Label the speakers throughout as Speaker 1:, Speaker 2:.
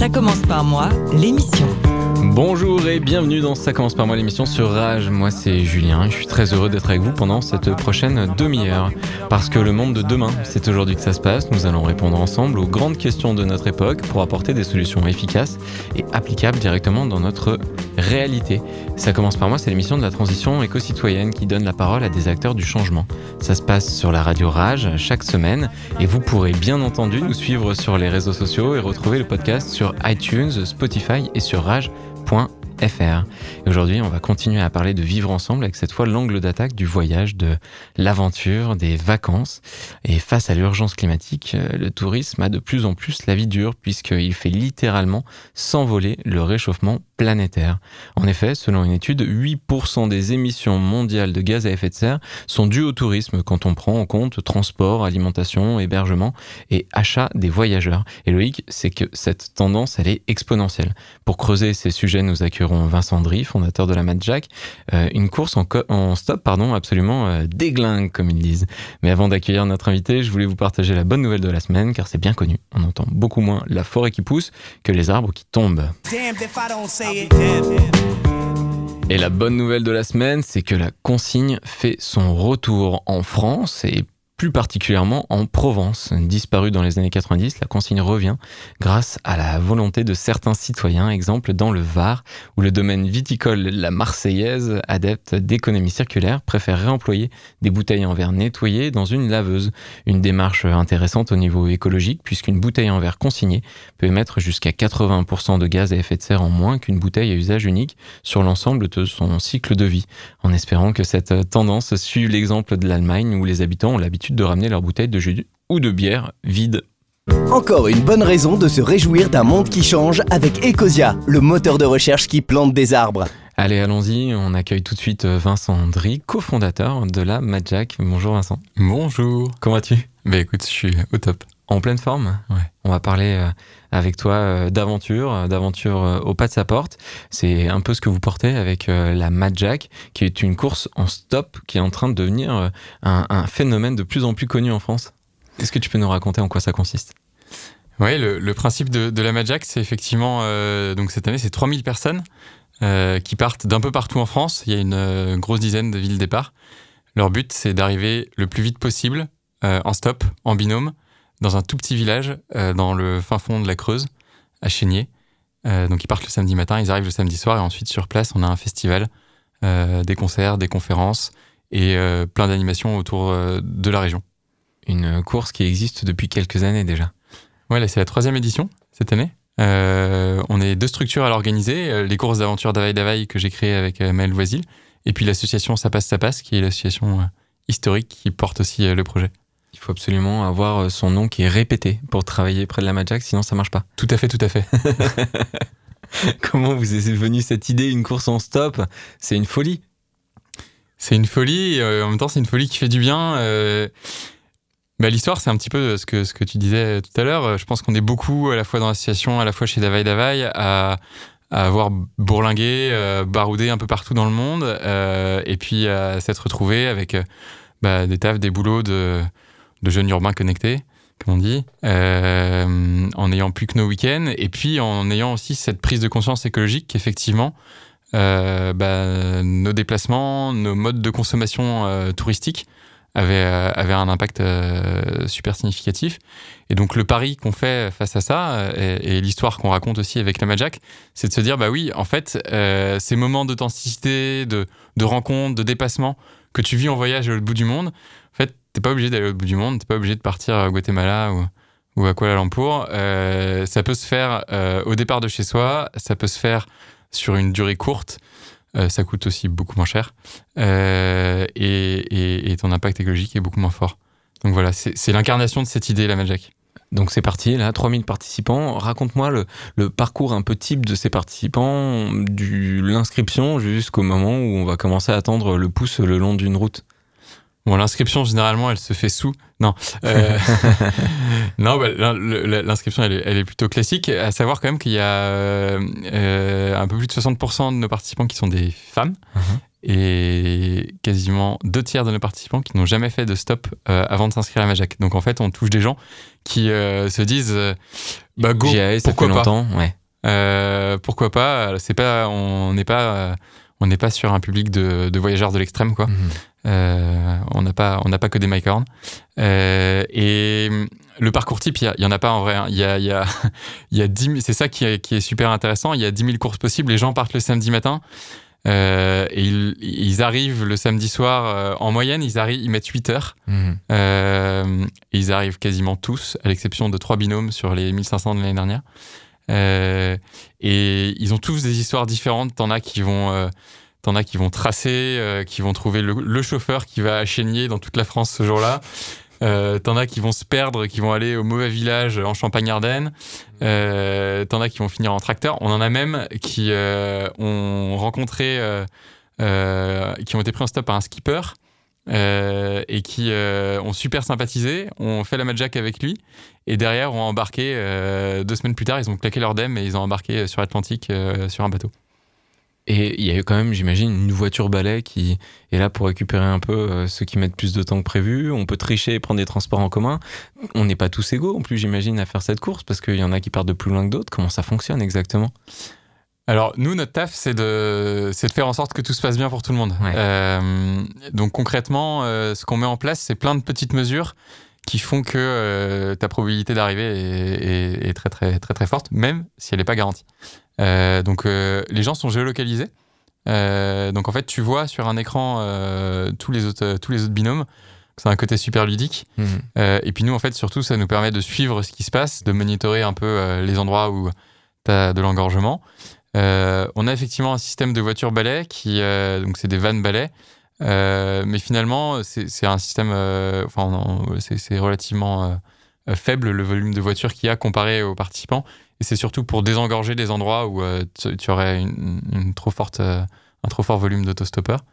Speaker 1: Ça commence par moi,
Speaker 2: l'émission.
Speaker 3: Bonjour et bienvenue dans Ça commence par moi l'émission sur Rage. Moi c'est Julien et je suis très heureux d'être avec vous pendant cette prochaine demi-heure. Parce que le monde de demain, c'est aujourd'hui que ça se passe. Nous allons répondre ensemble aux grandes questions de notre époque pour apporter des solutions efficaces et applicables directement dans notre réalité. Ça commence par moi, c'est l'émission de la transition éco-citoyenne qui donne la parole à des acteurs du changement. Ça se passe sur la radio Rage chaque semaine et vous pourrez bien entendu nous suivre sur les réseaux sociaux et retrouver le podcast sur iTunes, Spotify et sur rage.fr. Et aujourd'hui, on va continuer à parler de vivre ensemble avec cette fois l'angle d'attaque du voyage, de l'aventure, des vacances. Et face à l'urgence climatique, euh, le tourisme a de plus en plus la vie dure puisqu'il fait littéralement s'envoler le réchauffement planétaire. En effet, selon une étude, 8% des émissions mondiales de gaz à effet de serre sont dues au tourisme quand on prend en compte transport, alimentation, hébergement et achat des voyageurs. Et Loïc, c'est que cette tendance, elle est exponentielle. Pour creuser ces sujets, nous accueillerons Vincent Dry, fondateur de la Mad Jack, euh, une course en, stop pardon, absolument euh, déglingue, comme ils disent. Mais avant d'accueillir notre invité, je voulais vous partager la bonne nouvelle de la semaine, car c'est bien connu. On entend beaucoup moins la forêt qui pousse que les arbres qui tombent.
Speaker 4: Damned
Speaker 3: Et la bonne nouvelle de la semaine, c'est que la consigne fait son retour en France et plus particulièrement en Provence. Disparue dans les années 90, la consigne revient grâce à la volonté de certains citoyens, exemple dans le Var, où le domaine viticole La Marseillaise, adepte d'économie circulaire, préfère réemployer des bouteilles en verre nettoyées dans une laveuse. Une démarche intéressante au niveau écologique, puisqu'une bouteille en verre consignée peut émettre jusqu'à 80% de gaz à effet de serre en moins qu'une bouteille à usage unique sur l'ensemble de son cycle de vie, en espérant que cette tendance suive l'exemple de l'Allemagne où les habitants ont l'habitude de ramener leurs bouteilles de jus ou de bière vides.
Speaker 5: Encore une bonne raison de se réjouir d'un monde qui change avec Ecosia, le moteur de recherche qui plante des arbres.
Speaker 3: Allez, allons-y, on accueille tout de suite Vincent Dry, cofondateur de la Madjack. Bonjour Vincent.
Speaker 6: Bonjour.
Speaker 3: Comment vas-tu?
Speaker 6: Bah écoute, je suis au top.
Speaker 3: En pleine forme
Speaker 6: Ouais.
Speaker 3: On va parler euh, avec toi euh, d'aventure, euh, d'aventure euh, au pas de sa porte. C'est un peu ce que vous portez avec la Mad Jack, qui est une course en stop qui est en train de devenir un, un phénomène de plus en plus connu en France. Est-ce que tu peux nous raconter en quoi ça consiste?
Speaker 6: Ouais, le, le principe de, de la Madjack, c'est effectivement, donc cette année, c'est 3000 personnes qui partent d'un peu partout en France. Il y a une grosse dizaine de villes départ. Leur but, c'est d'arriver le plus vite possible en stop, en binôme, dans un tout petit village euh, dans le fin fond de la Creuse, à Chénier. Euh, donc ils partent le samedi matin, ils arrivent le samedi soir et ensuite sur place, on a un festival, euh, des concerts, des conférences et plein d'animations autour de la région.
Speaker 3: Une course qui existe depuis quelques années déjà.
Speaker 6: Ouais, c'est la troisième édition cette année. On est deux structures à l'organiser. Les courses d'aventure d'Availle d'Availle que j'ai créées avec Maël Voisil. Et puis l'association Ça passe, ça passe, qui est l'association historique qui porte aussi le projet.
Speaker 3: Il faut absolument avoir euh, son nom qui est répété pour travailler près de la Mad Jack, sinon ça marche pas.
Speaker 6: Tout à fait, tout à fait.
Speaker 3: Comment vous est venue cette idée, une course en stop? C'est une folie.
Speaker 6: C'est une folie, et, euh, en même temps, c'est une folie qui fait du bien. euh, bah, L'histoire, c'est un petit peu ce que, ce que tu disais tout à l'heure. Je pense qu'on est beaucoup, à la fois dans l'association, à la fois chez Davaille Davaille, à, à avoir bourlingué, euh, baroudé un peu partout dans le monde, euh, et puis à s'être retrouvé avec bah, des tafs, des boulots de, de jeunes urbains connectés, comme on dit, euh, en n'ayant plus que nos week-ends, et puis en ayant aussi cette prise de conscience écologique qu'effectivement, euh, bah, nos déplacements, nos modes de consommation euh, touristique avaient, euh, avaient un impact super significatif. Et donc le pari qu'on fait face à ça, et, l'histoire qu'on raconte aussi avec la Majak, c'est de se dire, bah oui, en fait, ces moments d'authenticité, de, de de dépassement que tu vis en voyage l'autre bout du monde, en fait, t'es pas obligé d'aller l'autre bout du monde, t'es pas obligé de partir à Guatemala ou, à Kuala Lumpur. Euh, ça peut se faire euh, au départ de chez soi, ça peut se faire sur une durée courte. euh, ça coûte aussi beaucoup moins cher et, ton impact écologique est beaucoup moins fort. Donc voilà, c'est l'incarnation de cette idée, la Magic.
Speaker 3: Donc c'est parti, là, 3000 participants. Raconte-moi le, parcours un peu type de ces participants, du l'inscription jusqu'au moment où on va commencer à attendre le pouce le long d'une route.
Speaker 6: Bon, l'inscription, généralement, elle se fait sous. Non. Euh, non, bah, l'inscription, elle, est- elle est plutôt classique. À savoir quand même qu'il y a euh, un peu plus de 60% de nos participants qui sont des femmes et quasiment deux tiers de nos participants qui n'ont jamais fait de stop euh, avant de s'inscrire à Majac. Donc en fait, on touche des gens qui se disent bah go,
Speaker 3: ça
Speaker 6: pourquoi
Speaker 3: fait
Speaker 6: pas?
Speaker 3: longtemps, ouais.
Speaker 6: Euh, pourquoi pas? C'est pas, on n'est pas, on n'est pas sur un public de, de voyageurs de l'extrême, quoi.
Speaker 3: Mhm.
Speaker 6: Euh, on n'a pas, on n'a pas que des mycorns. Euh, et le parcours type, il y y, en a pas en vrai. hein. Il y a, il y a, il y a 10 000 c'est ça qui est, qui est super intéressant. Il y a 10 000 courses possibles. Les gens partent le samedi matin. euh, et ils, ils arrivent le samedi soir, euh, en moyenne, ils, arrivent, ils mettent 8 heures.
Speaker 3: Mhm.
Speaker 6: Ils arrivent quasiment tous, à l'exception de trois binômes sur les 1500 de l'année dernière. Euh, et ils ont tous des histoires différentes. T'en as qui vont, euh, t'en as qui vont tracer, euh, qui vont trouver le, chauffeur qui va chénier dans toute la France ce jour-là. T'en as qui vont se perdre, qui vont aller au mauvais village en Champagne-Ardenne. T'en as qui vont finir en tracteur. On en a même qui ont rencontré, qui ont été pris en stop par un skipper et qui ont super sympathisé, ont fait la Madjack avec lui et derrière ont embarqué euh, deux semaines plus tard, ils ont claqué leur dem et ils ont embarqué sur l'Atlantique euh, sur un bateau.
Speaker 3: Et il y a eu quand même, j'imagine, une voiture balai qui est là pour récupérer un peu euh, ceux qui mettent plus de temps que prévu. On peut tricher et prendre des transports en commun. On n'est pas tous égaux, en plus, j'imagine, à faire cette course, parce qu'il y en a qui partent de plus loin que d'autres. Comment ça fonctionne exactement?
Speaker 6: Alors nous, notre taf, c'est de, de faire en sorte que tout se passe bien pour tout le monde.
Speaker 3: Ouais.
Speaker 6: Euh, donc concrètement, euh, ce qu'on met en place, c'est plein de petites mesures qui font que euh, ta probabilité d'arriver est, est- est très très très très forte, même si elle n'est pas garantie. Euh, donc euh, les gens sont géolocalisés. Donc en fait, tu vois sur un écran tous les autres tous les autres binômes. C'est un côté super ludique. Euh, et puis nous, en fait, surtout, ça nous permet de suivre ce qui se passe, de monitorer un peu les endroits où tu as de l'engorgement. On a effectivement un système de voitures balais qui, donc c'est des vannes balais, Euh, mais finalement, c'est un système, euh, enfin, c'est relativement euh, faible le volume de voitures qu'il y a comparé aux participants. Et c'est surtout pour désengorger des endroits où tu, aurais une, trop forte, un trop fort volume d'autostoppeurs.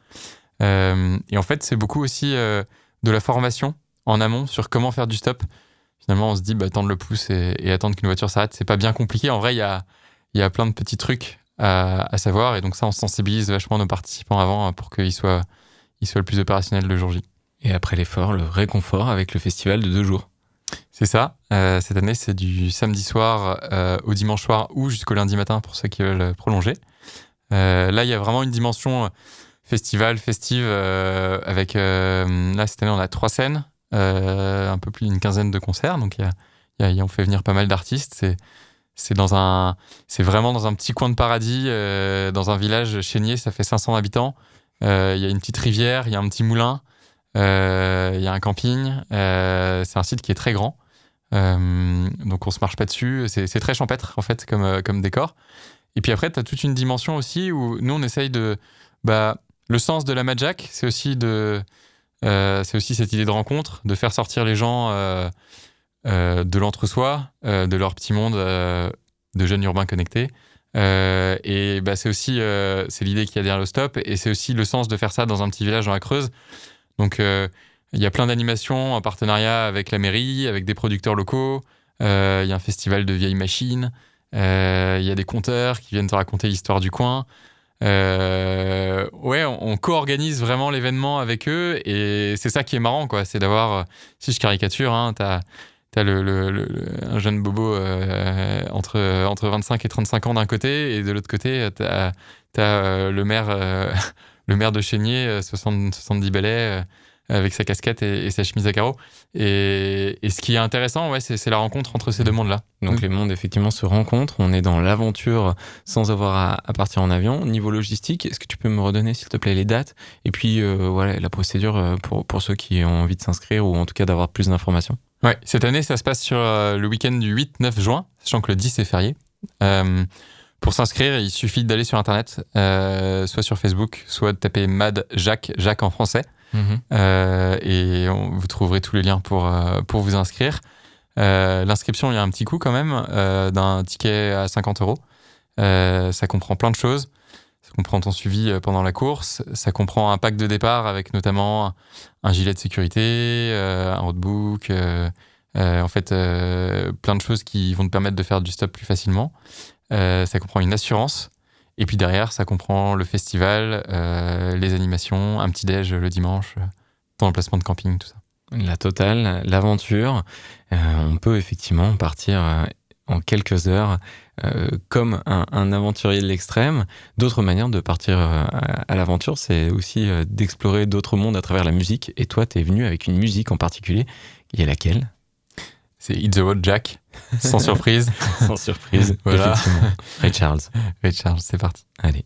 Speaker 6: Et en fait, c'est beaucoup aussi de la formation en amont sur comment faire du stop. Finalement, on se dit, bah, tendre le pouce et, attendre qu'une voiture s'arrête, c'est pas bien compliqué. En vrai, il y a, y a plein de petits trucs à, à savoir. Et donc, ça, on sensibilise vachement nos participants avant hein, pour qu'ils soient, ils soient le plus opérationnels le jour J.
Speaker 3: Et après l'effort, le réconfort avec le festival de deux jours.
Speaker 6: C'est ça. Euh, cette année, c'est du samedi soir euh, au dimanche soir ou jusqu'au lundi matin pour ceux qui veulent prolonger. Euh, là, il y a vraiment une dimension festival, festive, avec... là, cette année, on a trois scènes, un peu plus d'une quinzaine de concerts. Donc, il y a, il y a- il y a- on fait venir pas mal d'artistes. C'est... C'est dans un, c'est vraiment dans un petit coin de paradis, dans un village chénier, ça fait 500 habitants. Euh, Il y a une petite rivière, il y a un petit moulin, euh, il y a un camping. euh, c'est un site qui est très grand. Donc on se marche pas dessus. C'est très champêtre en fait comme, décor. Et puis après, tu as toute une dimension aussi où nous on essaye de. Bah, le sens de la Madjack, c'est aussi de. c'est aussi cette idée de rencontre, de faire sortir les gens de l'entre-soi, de leur petit monde de jeunes urbains connectés. Euh, et bah, c'est aussi euh, l'idée qu'il y a derrière le stop, et c'est aussi le sens de faire ça dans un petit village dans la Creuse. Donc euh, il y a plein d'animations en partenariat avec la mairie, avec des producteurs locaux. Il y a un festival de vieilles machines. Il y a des conteurs qui viennent te raconter l'histoire du coin. Ouais, on, on co-organise vraiment l'événement avec eux et c'est ça qui est marrant, quoi. C'est d'avoir, si je caricature, hein, t'as as le, le- un jeune bobo euh, entre, entre 25 et 35 ans d'un côté et de l'autre côté, t'as as, le maire, euh, le maire de Chénier, euh, 60, 70 balais, euh, avec sa casquette et, et sa chemise à carreaux. Et, et ce qui est intéressant, ouais, c'est la rencontre entre ces deux mondes-là.
Speaker 3: Donc
Speaker 6: Mm.
Speaker 3: les mondes effectivement se rencontrent, on est dans l'aventure sans avoir à, à partir en avion. Niveau logistique, est-ce que tu peux me redonner s'il te plaît les dates? Et puis euh, voilà la procédure euh, pour, pour ceux qui ont envie de s'inscrire ou en tout cas d'avoir plus d'informations
Speaker 6: Cette année, ça se passe sur euh, le week-end du 8-9 juin, sachant que le 10 est férié. Euh, Pour s'inscrire, il suffit d'aller sur Internet, euh, soit sur Facebook, soit de taper Mad Jacques, Jacques en français.
Speaker 3: Mhm.
Speaker 6: Et on- vous trouverez tous les liens pour, pour vous inscrire. L'inscription, il y a un petit coût quand même d'un ticket à 50 euros. Ça comprend plein de choses. Comprend ton suivi euh, pendant la course. Ça comprend un pack de départ avec notamment un gilet de sécurité, euh, un roadbook, euh, en fait plein de choses qui vont te permettre de faire du stop plus facilement. Ça comprend une assurance. Et puis derrière, ça comprend le festival, les animations, un petit déj le dimanche, ton emplacement de camping, tout ça.
Speaker 3: La totale, l'aventure. On peut effectivement partir en quelques heures euh, comme un, un aventurier de l'extrême. D'autres manières de partir euh, à, à l'aventure, c'est aussi euh, d'explorer d'autres mondes à travers la musique. Et toi, tu es venu avec une musique en particulier. Il y a laquelle?
Speaker 6: C'est Hit the Road Jack, sans surprise.
Speaker 3: Sans surprise.
Speaker 6: Voilà.
Speaker 3: Ray Charles.
Speaker 6: Ray Charles, c'est parti.
Speaker 3: Allez.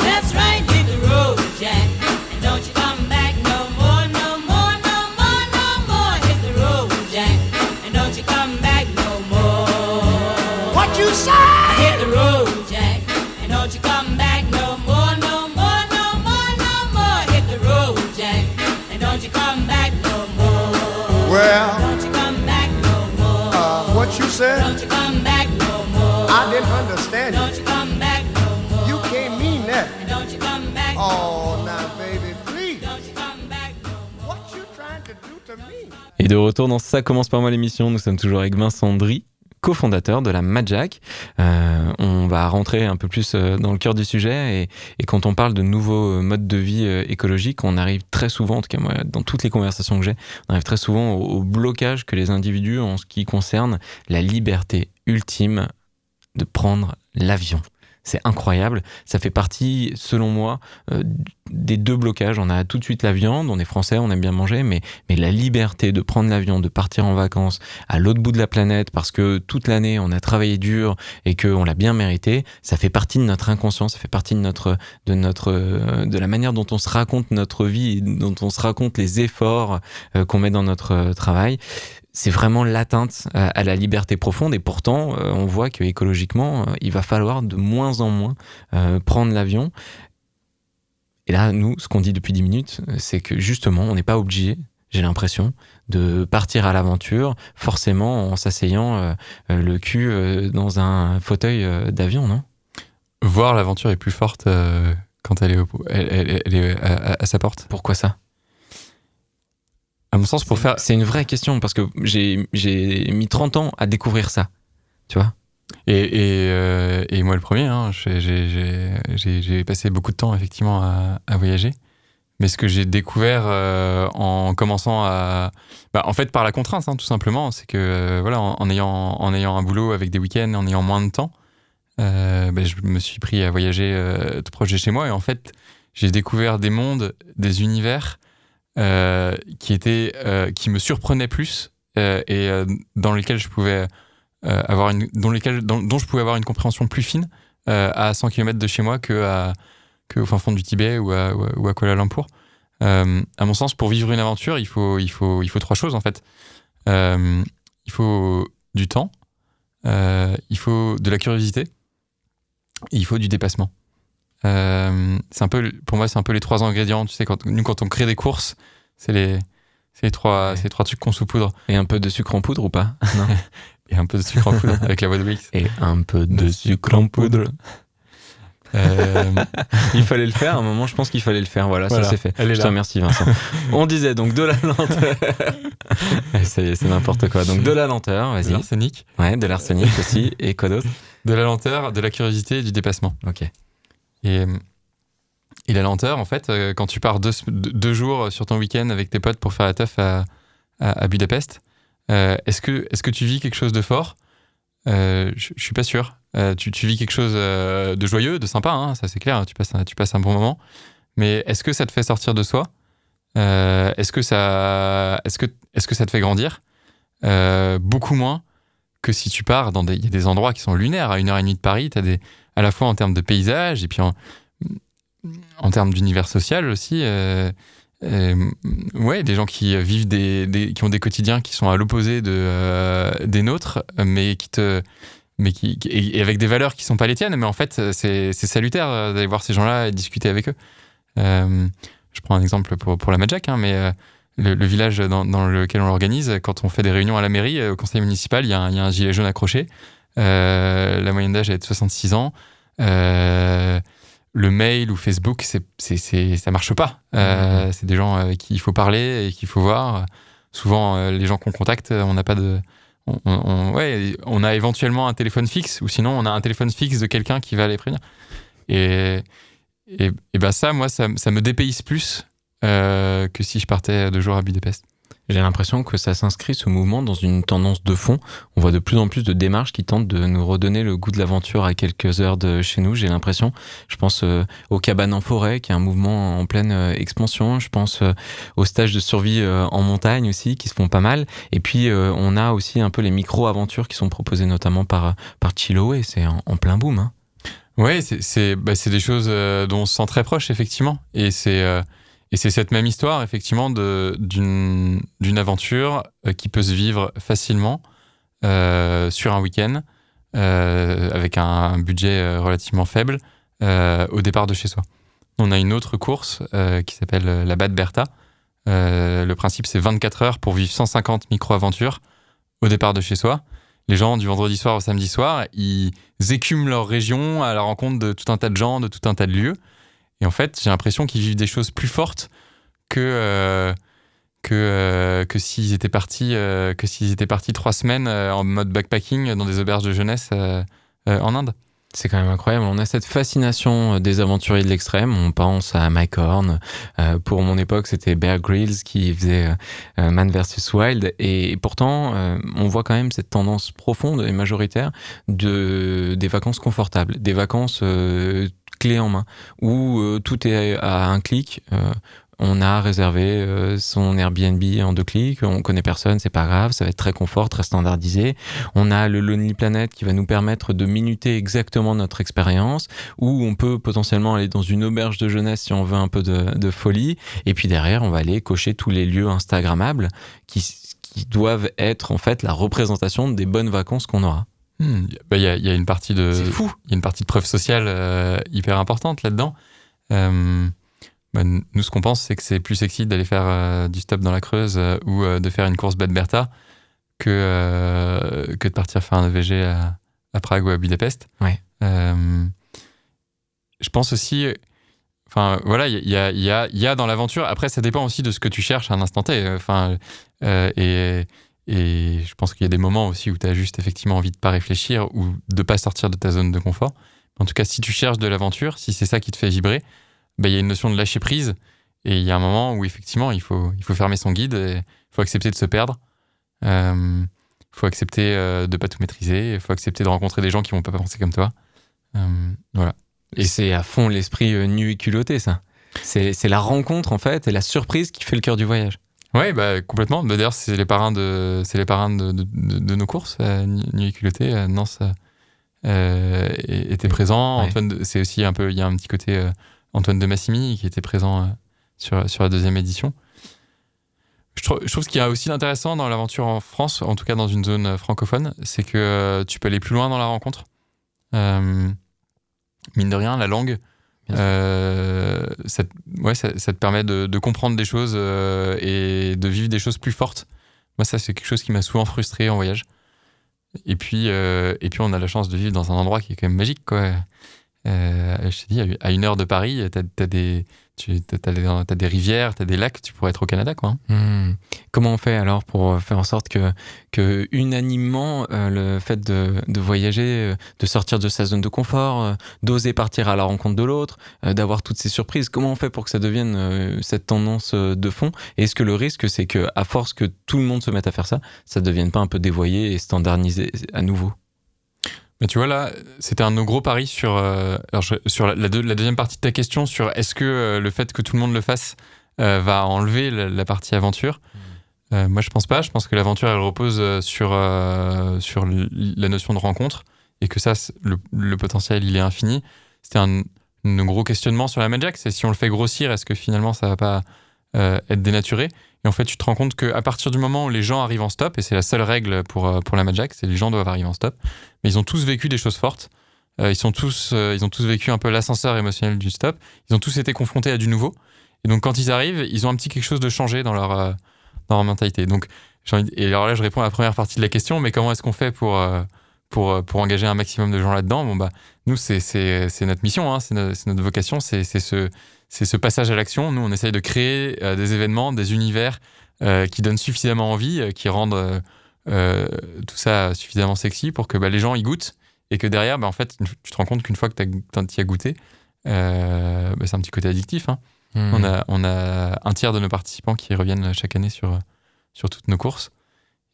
Speaker 3: Et de retour dans Ça commence par moi l'émission, nous sommes toujours avec Vincent Dry, cofondateur de la Majak. Euh, on va rentrer un peu plus euh, dans le cœur du sujet et, quand on parle de nouveaux euh, modes de vie écologiques, on arrive très souvent, en tout cas moi, dans toutes les conversations que j'ai, on arrive très souvent au, au blocage que les individus en ce qui concerne la liberté ultime de prendre l'avion. C'est incroyable. Ça fait partie, selon moi, euh, des deux blocages. On a tout de suite la viande, on est français, on aime bien manger, mais, mais la liberté de prendre l'avion, de partir en vacances à l'autre bout de la planète parce que toute l'année on a travaillé dur et qu'on l'a bien mérité, ça fait partie de notre inconscient, ça fait partie de notre, de notre, euh, de la manière dont on se raconte notre vie, dont on se raconte les efforts euh, qu'on met dans notre euh, travail c'est vraiment l'atteinte à, à la liberté profonde. Et pourtant euh, on voit que écologiquement euh, il va falloir de moins en moins euh, prendre l'avion. Et là nous ce qu'on dit depuis 10 minutes euh, c'est que justement on n'est pas obligé j'ai l'impression de partir à l'aventure forcément en s'asseyant euh, euh, le cul euh, dans un fauteuil euh, d'avion non?
Speaker 6: Voir l'aventure est plus forte euh, quand elle est, au- elle, elle- elle est à, à- à sa porte.
Speaker 3: pourquoi ça?
Speaker 6: À mon sens, pour faire.
Speaker 3: c'est une vraie question parce que j'ai j'ai mis 30 ans à découvrir ça tu vois
Speaker 6: Et, et, euh, et moi, le premier, hein, j'ai- passé beaucoup de temps, effectivement, à, à voyager. Mais ce que j'ai découvert euh, en commençant à. Bah, en fait, par la contrainte, hein, tout simplement, c'est que, euh, voilà, en, en ayant, en ayant un boulot avec des week-ends, en ayant moins de temps, bah, je me suis pris à voyager tout proche de chez moi. Et en fait, j'ai découvert des mondes, des univers qui, étaient, euh, qui me surprenaient plus euh, et euh, dans lesquels je pouvais euh, avoir une, dont, lesquels, dont, dont je pouvais avoir une compréhension plus fine euh, à 100 km de chez moi que, à, fin fond du Tibet ou à, ou à- Kuala Lumpur. Euh, à mon sens, pour vivre une aventure, il faut, il faut, il faut trois choses en fait. Euh, il faut du temps, euh, il faut de la curiosité, et il faut du dépassement. Euh, c'est un peu, pour moi, c'est un peu les trois ingrédients. Tu sais, quand, nous, quand on crée des courses, c'est les, c'est les trois, c'est les trois trucs qu'on saupoudre.
Speaker 3: Et un peu de sucre en poudre ou pas Non.
Speaker 6: Et un peu de sucre en poudre avec la voix de Wix.
Speaker 3: Et un peu de sucre en poudre.
Speaker 6: Euh,
Speaker 3: Il fallait le faire, à un moment, je pense qu'il fallait le faire. Voilà,
Speaker 6: Voilà,
Speaker 3: ça c'est fait.
Speaker 6: elle est
Speaker 3: je te remercie, Vincent. On disait donc de la lenteur. Ouais, c'est n'importe quoi. Donc de la lenteur,
Speaker 6: de
Speaker 3: vas-y.
Speaker 6: l'arsenic,
Speaker 3: Ouais, de l'arsenic aussi. Et quoi d'autre?
Speaker 6: De la lenteur, de la curiosité et du dépassement.
Speaker 3: Ok.
Speaker 6: Et, la lenteur, en fait, euh, quand tu pars deux, jours sur ton week-end avec tes potes pour faire la teuf à, Budapest, euh, est-ce que, est que tu vis quelque chose de fort? Euh, Je suis pas sûr. Euh, tu, vis quelque chose de joyeux, de sympa, hein, ça c'est clair, tu passes, un, tu passes un bon moment. Mais est-ce que ça te fait sortir de soi? Est-ce que, ça- est-ce que, est que ça te fait grandir? Beaucoup moins que si tu pars dans des, y a des endroits qui sont lunaires. À une heure et demie de Paris, tu as des, à la fois en termes de paysage et puis en, termes d'univers social aussi. euh, euh, ouais, des gens qui vivent des, qui ont des quotidiens qui sont à l'opposé de euh, des nôtres, mais qui te mais qui, et avec des valeurs qui sont pas les tiennes, mais en fait c'est salutaire euh, d'aller voir ces gens-là et discuter avec eux. Je prends un exemple pour pour la Majak, hein, mais le, village dans, lequel on l'organise, quand on fait des réunions à la mairie, au conseil municipal, il y a un gilet jaune accroché. Euh, la moyenne d'âge est de 66 ans. Euh, le mail ou Facebook, c'est, ça marche pas. Euh, C'est des gens avec qui il faut parler et qu'il faut voir. Souvent, les gens qu'on contacte, on n'a pas de. On, on- on- ouais, on a éventuellement un téléphone fixe, ou sinon on a un téléphone fixe de quelqu'un qui va les prévenir. Et, et, et ben ça, moi, ça, ça me dépayse plus euh, que si je partais deux jours à Budapest.
Speaker 3: J'ai l'impression que ça s'inscrit ce mouvement dans une tendance de fond. On voit de plus en plus de démarches qui tentent de nous redonner le goût de l'aventure à quelques heures de chez nous. J'ai l'impression. Je pense euh, aux cabanes en forêt, qui est un mouvement en pleine euh, expansion. Je pense euh, aux stages de survie en montagne aussi, qui se font pas mal. Et puis on a aussi un peu les micro-aventures qui sont proposées notamment par par c'est en, plein boom. Hein.
Speaker 6: C'est bah, c'est des choses dont on se sent très proche effectivement, et c'est et c'est cette même histoire effectivement d'une aventure euh, qui peut se vivre facilement euh, sur un week-end euh, avec un budget relativement faible au départ de chez soi. On a une autre course qui s'appelle la Bad Bertha. Le principe c'est 24 heures pour vivre 150 micro-aventures au départ de chez soi. Les gens du vendredi soir au samedi soir, ils écument leur région à la rencontre de tout un tas de gens, de tout un tas de lieux. Et en fait, j'ai l'impression qu'ils vivent des choses plus fortes que euh, que euh, que s'ils étaient partis euh, que s'ils étaient partis trois semaines en mode backpacking dans des auberges de jeunesse en Inde.
Speaker 3: C'est quand même incroyable. On a cette fascination des aventuriers de l'extrême. On pense à Mike Horn. Pour mon époque, c'était Bear Grylls qui faisait Man vs Wild. Et pourtant, on voit quand même cette tendance profonde et majoritaire de des vacances confortables, des vacances clés en main, où euh, tout est à un clic. Euh, on a réservé euh, son Airbnb en deux clics, on connaît personne, c'est pas grave, ça va être très confort, très standardisé. On a le Lonely Planet qui va nous permettre de minuter exactement notre expérience, où on peut potentiellement aller dans une auberge de jeunesse si on veut un peu de, de folie. Et puis derrière, on va aller cocher tous les lieux Instagrammables qui, qui doivent être en fait la représentation des bonnes vacances qu'on aura.
Speaker 6: Hmm, bah, Il y, a, il y a une partie de
Speaker 3: fou.
Speaker 6: il y a une partie de preuve sociale euh, hyper importante là-dedans. Euh, bah, nous, ce qu'on pense, c'est que c'est plus sexy d'aller faire euh, du stop dans la Creuse ou de faire une course Bad Bertha que, que de partir faire un EVG à, à Prague ou à Budapest.
Speaker 3: Ouais.
Speaker 6: Je pense aussi. Enfin, voilà, il y a, il y, a, il y a dans l'aventure. Après, ça dépend aussi de ce que tu cherches à un instant T. Enfin, et, et je pense qu'il y a des moments aussi où tu as juste effectivement envie de pas réfléchir ou de pas sortir de ta zone de confort. En tout cas, si tu cherches de l'aventure, si c'est ça qui te fait vibrer, bah, il y a une notion de lâcher prise. Et il y a un moment où effectivement, il faut, il faut fermer son guide, il faut accepter de se perdre. Il faut accepter euh, de pas tout maîtriser. Il faut accepter de rencontrer des gens qui vont pas penser comme toi. Euh, voilà.
Speaker 3: Et c'est à fond l'esprit euh, nu et culotté, ça. C'est la rencontre, en fait, et la surprise qui fait le cœur du voyage.
Speaker 6: Ouais, bah, complètement. Bah, D'ailleurs, c'est les parrains de, c'est les parrains de, de, de- de nos courses. Euh, Nuit et culotté, euh, Nance euh, était présent.
Speaker 3: Ouais.
Speaker 6: Antoine, c'est aussi un peu, il y a un petit côté euh, Antoine de Massimi qui était présent euh, sur, sur la deuxième édition. Je trouve, je trouve ce qu'il y a aussi d'intéressant dans l'aventure en France, en tout cas dans une zone francophone, c'est que tu peux aller plus loin dans la rencontre. Mine de rien, la langue, euh, ça, te- ouais, ça, te permet de, comprendre des choses euh, et de vivre des choses plus fortes. Moi, ça, c'est quelque chose qui m'a souvent frustré en voyage. Et puis, euh, et puis, on a la chance de vivre dans un endroit qui est quand même magique, quoi. Je t'ai dit, à une heure de Paris, t'as as des, tu as, des rivières, t'as des lacs, tu pourrais être au Canada, quoi. hein.
Speaker 3: Hmm. Comment on fait alors pour faire en sorte que, unanimement, euh, le fait de, voyager, euh, de sortir de sa zone de confort, euh, d'oser partir à la rencontre de l'autre, euh, d'avoir toutes ces surprises, comment on fait pour que ça devienne euh, cette tendance euh, de fond? Et est-ce que le risque, c'est que à force que tout le monde se mette à faire ça, ça devienne pas un peu dévoyé et standardisé à nouveau?
Speaker 6: Mais tu vois là, c'était un de nos gros paris sur, euh, alors je- sur la, la deux- la deuxième partie de ta question sur est-ce que euh, le fait que tout le monde le fasse euh, va enlever la, la partie aventure. Euh, moi, je pense pas. Je pense que l'aventure, elle repose sur, sur la notion de rencontre et que ça, le, le potentiel, il est infini. C'était un, un gros questionnement sur la Magic. C'est si on le fait grossir, est-ce que finalement, ça va pas être dénaturé? Et en fait, tu te rends compte qu'à partir du moment où les gens arrivent en stop, et c'est la seule règle pour, euh, pour la Magic, c'est les gens doivent arriver en stop, mais ils ont tous vécu des choses fortes. Euh, ils, tous, euh, ils ont tous vécu un peu l'ascenseur émotionnel du stop. Ils ont tous été confrontés à du nouveau. Et donc, quand ils arrivent, ils ont un petit quelque chose de changé dans leur, dans leur mentalité. Donc, envie et alors là, je réponds à la première partie de la question, mais comment est-ce qu'on fait pour, pour, pour engager un maximum de gens là-dedans? Bon, bah, nous, c'est notre mission, hein, c'est no- c'est notre vocation, c'est ce, c'est ce passage à l'action. Nous, on essaye de créer euh, des événements, des univers euh, qui donnent suffisamment envie, euh, qui rendent tout ça suffisamment sexy pour que bah, les gens y goûtent et que derrière, bah, en fait, tu te rends compte qu'une fois que tu y as goûté, bah, c'est un petit côté addictif. hein.
Speaker 3: Hmm.
Speaker 6: On, a, on a un tiers de nos participants qui reviennent chaque année sur, sur toutes nos courses.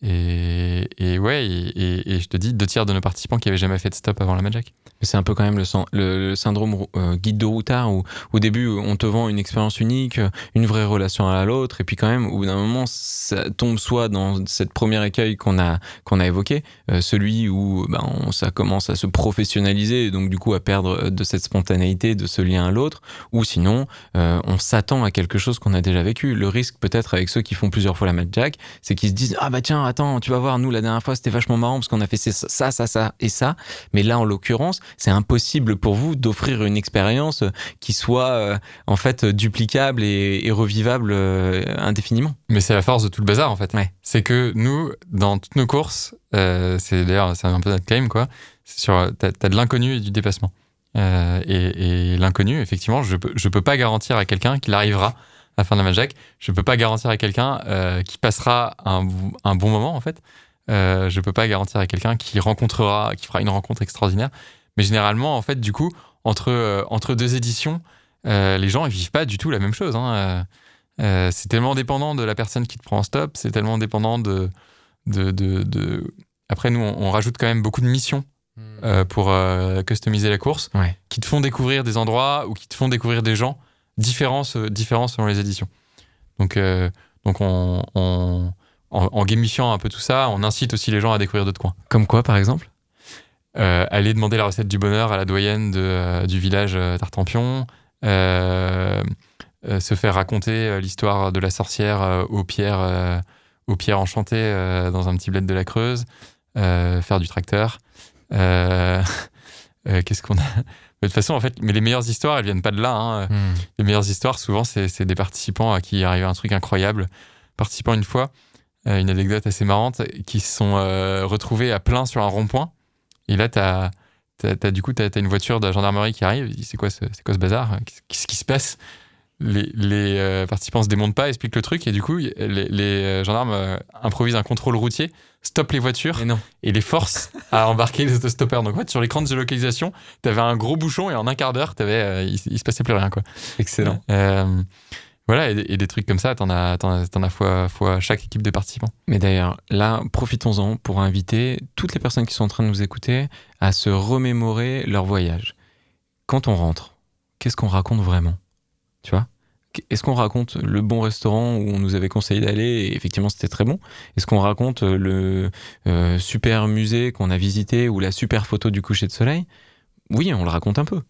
Speaker 6: Et, ouais, et, je te dis, deux tiers de nos participants qui avaient jamais fait de stop avant la Magic.
Speaker 3: C'est un peu quand même le, syndrome euh, guide de routard où au début on te vend une expérience unique, une vraie relation à l'autre, et puis quand même au bout d'un moment ça tombe soit dans cette première écueil qu'on a qu'on a évoqué, euh, celui où ben, on- ça commence à se professionnaliser et donc du coup à perdre euh, de cette spontanéité, de ce lien à l'autre, ou sinon on s'attend à quelque chose qu'on a déjà vécu. Le risque peut-être avec ceux qui font plusieurs fois la Jack, c'est qu'ils se disent ah bah tiens attends tu vas voir nous la dernière fois c'était vachement marrant parce qu'on a fait ça ça ça, et ça, mais là en l'occurrence c'est impossible pour vous d'offrir une expérience qui soit euh, en fait duplicable et, et revivable euh, indéfiniment.
Speaker 6: Mais c'est la force de tout le bazar en fait. C'est que nous, dans toutes nos courses, euh, c'est d'ailleurs c'est un peu notre claim quoi. C'est sur t'as as de l'inconnu et du dépassement. Et et l'inconnu, effectivement, je je peux pas garantir à quelqu'un qu'il arrivera la fin de la. Je peux pas garantir à quelqu'un euh, qui passera un, un bon moment en fait. Euh, je peux pas garantir à quelqu'un qui rencontrera, qui fera une rencontre extraordinaire. Mais généralement, en fait, du coup, entre euh, entre deux éditions, les gens ils vivent pas du tout la même chose. Hein. C'est tellement dépendant de la personne qui te prend en stop, c'est tellement dépendant de, de, de, de- Après, nous, on, on rajoute quand même beaucoup de missions euh, pour customiser la course,
Speaker 3: Ouais.
Speaker 6: qui te font découvrir des endroits ou qui te font découvrir des gens différents, différents selon les éditions. Donc, euh, donc on, on- en, en gamifiant un peu tout ça, on incite aussi les gens à découvrir d'autres coins.
Speaker 3: Comme quoi par exemple?
Speaker 6: Euh, aller demander la recette du bonheur à la doyenne de, euh, du village euh, Tartampion, euh, euh, se faire raconter euh, l'histoire de la sorcière euh, aux pierres, euh, aux pierres enchantées euh, dans un petit bled de la Creuse, euh, faire du tracteur. Euh, Qu'est-ce qu'on a De toute façon, en fait, mais les meilleures histoires, elles viennent pas de là. hein.
Speaker 3: Hmm.
Speaker 6: Les meilleures histoires, souvent, c'est des participants à qui arrive un truc incroyable. Participants, une fois, euh, une anecdote assez marrante, qui se sont euh, retrouvés à plein sur un rond-point. Et là, t'as as, du coup t'as as une voiture de la gendarmerie qui arrive. C'est quoi, ce- quoi ce bazar? Qu'est-ce qui se passe? Les, les, euh, participants se démontent pas, expliquent le truc. Et du coup, les, les, euh, gendarmes euh, improvisent un contrôle routier, stoppent les voitures et les forcent à embarquer les autostoppeurs. Donc, en fait, sur l'écran de géolocalisation, t'avais un gros bouchon et en un quart d'heure, euh, il, il se passait plus rien. Quoi.
Speaker 3: Excellent.
Speaker 6: Euh, voilà, et, et des trucs comme ça, t'en as, t'en as, as fois, fois chaque équipe de participants.
Speaker 3: Mais d'ailleurs, là, profitons-en pour inviter toutes les personnes qui sont en train de nous écouter à se remémorer leur voyage. Quand on rentre, qu'est-ce qu'on raconte vraiment? Est-ce qu'on raconte le bon restaurant où on nous avait conseillé d'aller et effectivement c'était très bon? Est-ce qu'on raconte le euh, super musée qu'on a visité ou la super photo du coucher de soleil? Oui, on le raconte un peu.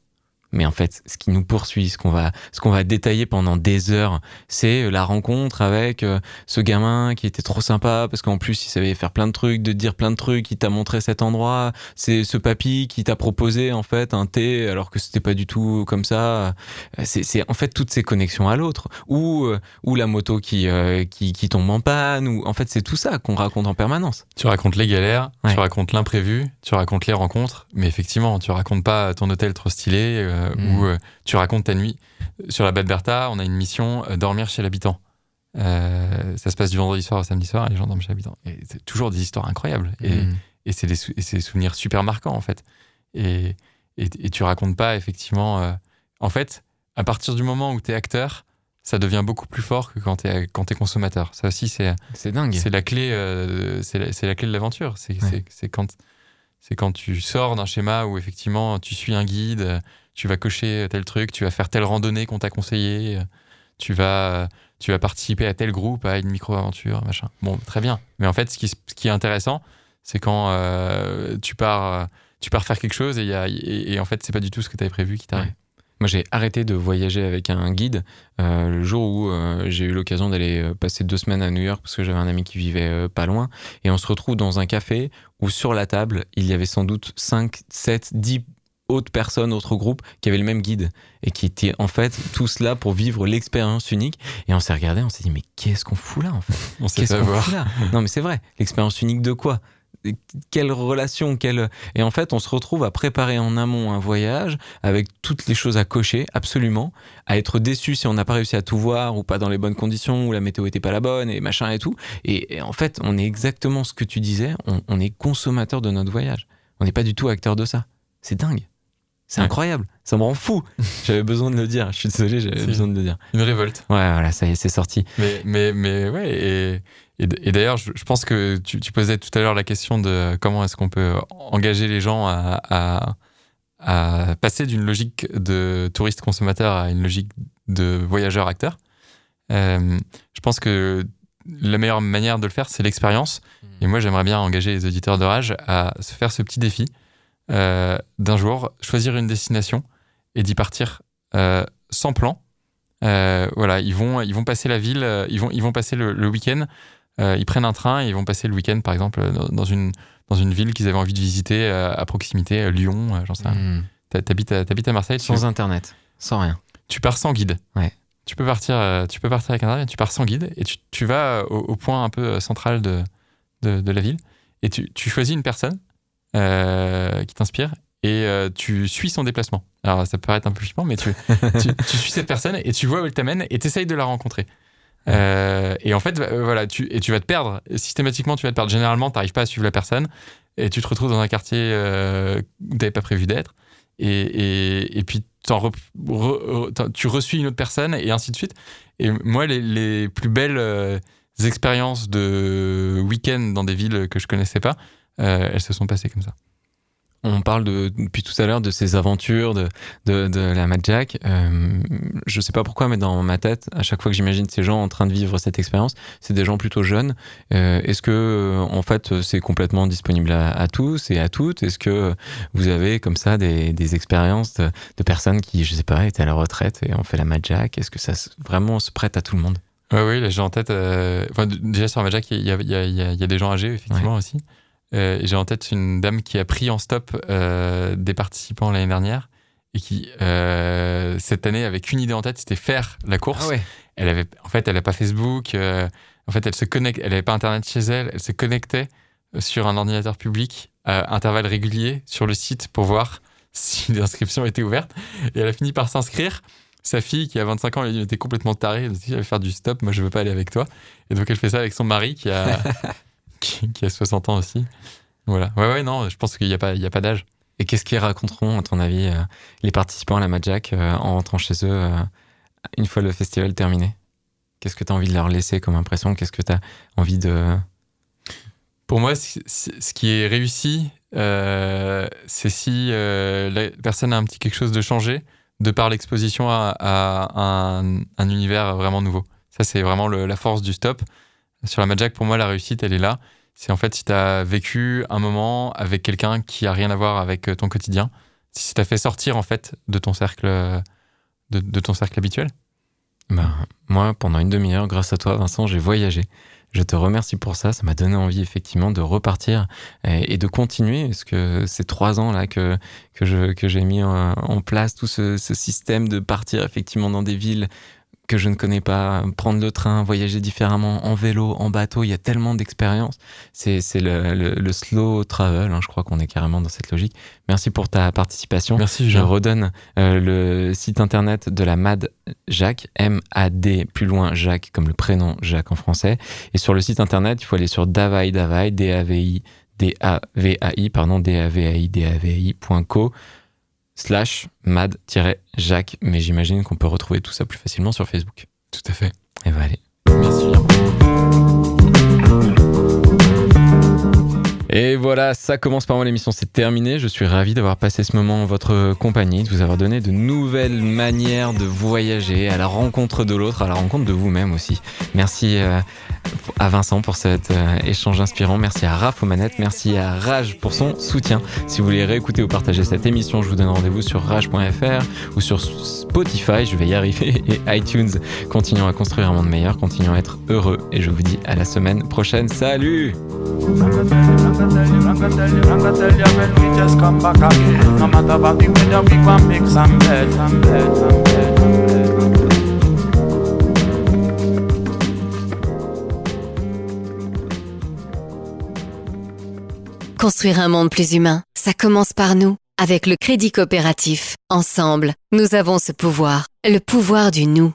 Speaker 3: Mais en fait, ce qui nous poursuit, ce qu'on va, ce qu'on va détailler pendant des heures, c'est la rencontre avec euh, ce gamin qui était trop sympa parce qu'en plus il savait faire plein de trucs, de dire plein de trucs, il t'a montré cet endroit. C'est ce papy qui t'a proposé en fait un thé alors que c'était pas du tout comme ça. Euh, C'est, c'est en fait toutes ces connexions à l'autre ou euh, ou la moto qui, euh, qui qui tombe en panne ou en fait c'est tout ça qu'on raconte en permanence.
Speaker 6: Tu racontes les galères,
Speaker 3: Ouais.
Speaker 6: tu racontes l'imprévu, tu racontes les rencontres, mais effectivement, tu racontes pas ton hôtel trop stylé euh,
Speaker 3: Mm.
Speaker 6: ou euh, tu racontes ta nuit. Sur la Bertha, on a une mission euh, dormir chez l'habitant. Euh, ça se passe du vendredi soir au samedi soir et les gens dorment chez l'habitant. Et c'est toujours des histoires incroyables. Et,
Speaker 3: Mm.
Speaker 6: et c'est des, souvenirs super marquants en fait. Et, et, et tu racontes pas effectivement. en fait, à partir du moment où tu es acteur, ça devient beaucoup plus fort que quand tu es, consommateur. Ça aussi, c'est
Speaker 3: C'est dingue.
Speaker 6: c'est la clé, euh, c'est la, clé de l'aventure. C'est
Speaker 3: Ouais.
Speaker 6: quand, c'est quand tu sors d'un schéma où effectivement tu suis un guide, tu vas cocher tel truc, tu vas faire telle randonnée qu'on t'a conseillé, euh, tu vas, tu vas participer à tel groupe, à une micro-aventure, machin. Bon, très bien. Mais en fait, ce qui, ce qui est intéressant, c'est quand euh, tu pars, euh, tu pars faire quelque chose et, y a, et, en fait, c'est pas du tout ce que tu avais prévu qui t'arrive.
Speaker 3: Moi, j'ai arrêté de voyager avec un guide euh, le jour où euh, j'ai eu l'occasion d'aller euh, passer deux semaines à New York parce que j'avais un ami qui vivait euh, pas loin. Et on se retrouve dans un café où sur la table, il y avait sans doute 5, 7, 10 autres personnes, autres groupes qui avaient le même guide et qui étaient en fait tous là pour vivre l'expérience unique. Et on s'est regardé, on s'est dit, mais qu'est-ce qu'on fout là en fait?
Speaker 6: On sait
Speaker 3: Qu'est-ce
Speaker 6: pas
Speaker 3: qu'on
Speaker 6: voir.
Speaker 3: fout là? Non, mais c'est vrai. L'expérience unique de quoi? Quelle relation quelle... Et en fait, on se retrouve à préparer en amont un voyage avec toutes les choses à cocher, absolument, à être déçu si on n'a pas réussi à tout voir ou pas dans les bonnes conditions ou la météo était pas la bonne et machin et tout. Et, et en fait, on est exactement ce que tu disais. On, on est consommateur de notre voyage. On n'est pas du tout acteur de ça. C'est dingue. C'est
Speaker 6: Ouais.
Speaker 3: incroyable. Ça me rend fou. J'avais besoin de le dire. Je suis désolé, j'avais besoin de le dire.
Speaker 6: Une révolte.
Speaker 3: Ouais, voilà, ça y est, c'est sorti.
Speaker 6: Mais, mais, mais ouais, et, et, et d'ailleurs, je, je pense que tu, tu posais tout à l'heure la question de comment est-ce qu'on peut engager les gens à, à, à passer d'une logique de touriste consommateur à une logique de voyageur acteur. Euh, je pense que la meilleure manière de le faire, c'est l'expérience. Et moi, j'aimerais bien engager les auditeurs de Rage à se faire ce petit défi euh, d'un jour, choisir une destination et d'y partir euh, sans plan. Euh, voilà, ils vont, ils vont passer la ville, ils vont, ils vont passer le, le week-end, ils prennent un train et ils vont passer le week-end, par exemple, dans, une, dans une ville qu'ils avaient envie de visiter à proximité, Lyon, j'en sais rien.
Speaker 3: Mm.
Speaker 6: T'a- T'habites à, t'habites à Marseille, tu,
Speaker 3: Sans internet, sans rien.
Speaker 6: tu pars sans guide.
Speaker 3: Ouais.
Speaker 6: Tu peux partir, tu peux partir avec internet, tu pars sans guide et tu, tu vas au, au point un peu central de, de, de la ville et tu, tu choisis une personne qui t'inspire et euh, tu suis son déplacement. Alors ça peut paraître un peu flippant, mais tu, tu, tu suis cette personne et tu vois où elle t'amène et tu essayes de la rencontrer. Euh, et en fait, euh, voilà, tu, et tu vas te perdre. Systématiquement, tu vas te perdre. Généralement, tu n'arrives pas à suivre la personne et tu te retrouves dans un quartier euh, où tu n'avais pas prévu d'être. Et, et, et puis, re- re- tu reçuis une autre personne et ainsi de suite. Et moi, les, les plus belles euh, expériences de week-end dans des villes que je connaissais pas, euh, elles se sont passées comme ça.
Speaker 3: On parle de, depuis tout à l'heure de ces aventures, de, de, de la Mad Jack. Euh, je sais pas pourquoi, mais dans ma tête, à chaque fois que j'imagine ces gens en train de vivre cette expérience, c'est des gens plutôt jeunes. Euh, Est-ce que, en fait, c'est complètement disponible à, à tous et à toutes? Est-ce que vous avez comme ça des, des expériences de, de personnes qui, je sais pas, étaient à la retraite et ont fait la Mad Jack? Est-ce que ça se- vraiment se prête à tout le monde?
Speaker 6: Ouais, oui, là j'ai en tête. euh, enfin, déjà sur il y y, y, a, il y a des gens âgés, effectivement, aussi. Euh, j'ai en tête une dame qui a pris en stop euh, des participants l'année dernière et qui, euh, cette année, avait qu'une idée en tête, c'était faire la course.
Speaker 3: Ah ouais.
Speaker 6: Elle avait, en fait, elle n'a pas Facebook. en fait, elle se connecte. Elle n'avait pas Internet chez elle. Elle se connectait sur un ordinateur public à intervalles réguliers sur le site pour voir si l'inscription était ouverte. Et elle a fini par s'inscrire. Sa fille, qui a 25 ans, elle t'es complètement tarée. Elle a dit, je vais faire du stop. Moi, je veux pas aller avec toi. Et donc, elle fait ça avec son mari, qui a, qui, a 60 ans aussi. Voilà. Ouais, ouais, non, je pense qu'il n'y a pas, y a pas d'âge.
Speaker 3: Et qu'est-ce qu'ils raconteront, à ton avis, euh, les participants à la Mad Jack euh, en rentrant chez eux euh, une fois le festival terminé? Qu'est-ce que tu as envie de leur laisser comme impression? Qu'est-ce que tu as envie de.
Speaker 6: Pour moi, ce qui est réussi, c'est si la personne a un petit quelque chose de changé de par l'exposition à, un, un univers vraiment nouveau. Ça, c'est vraiment la force du stop. Sur la Majak, pour moi, la réussite, elle est là. C'est en fait si tu as vécu un moment avec quelqu'un qui a rien à voir avec ton quotidien, si ça t'a fait sortir en fait de ton cercle, de, de ton cercle habituel.
Speaker 3: Ben, moi, pendant une demi-heure, grâce à toi, Vincent, j'ai voyagé. Je te remercie pour ça. Ça m'a donné envie, effectivement, de repartir et, de continuer. Parce que ces trois ans là que, que, j'ai mis en, place tout ce système de partir effectivement dans des villes que je ne connais pas, prendre le train, voyager différemment, en vélo, en bateau, il y a tellement d'expériences. C'est, le, le, le slow travel, hein, je crois qu'on est carrément dans cette logique. Merci pour ta participation.
Speaker 6: Merci,
Speaker 3: Je redonne euh, le site internet de la MAD Jacques, M-A-D, plus loin Jacques, comme le prénom Jacques en français. Et sur le site internet, il faut aller sur Davai Davai, D-A-V-I, D-A-V-A-I, pardon, D-A-V-A-I, D-A-V-A-I.co slash mad-jacques. Mais j'imagine qu'on peut retrouver tout ça plus facilement sur Facebook.
Speaker 6: Tout à fait.
Speaker 3: Et bah allez.
Speaker 6: Merci.
Speaker 3: Et voilà, ça commence par moi l'émission, c'est terminé. Je suis ravi d'avoir passé ce moment en votre compagnie, de vous avoir donné de nouvelles manières de voyager à la rencontre de l'autre, à la rencontre de vous-même aussi. Merci euh, à Vincent pour cet euh, échange inspirant. Merci à Raph aux manettes. Merci à Rage pour son soutien. Si vous voulez réécouter ou partager cette émission, je vous donne rendez-vous sur rage.fr ou sur Spotify. Je vais y arriver. Et iTunes. Continuons à construire un monde meilleur. Continuons à être heureux. Et je vous dis à la semaine prochaine. Salut!
Speaker 7: Construire un monde plus humain, ça commence par nous. Avec le crédit coopératif, ensemble, nous avons ce pouvoir, le pouvoir du nous.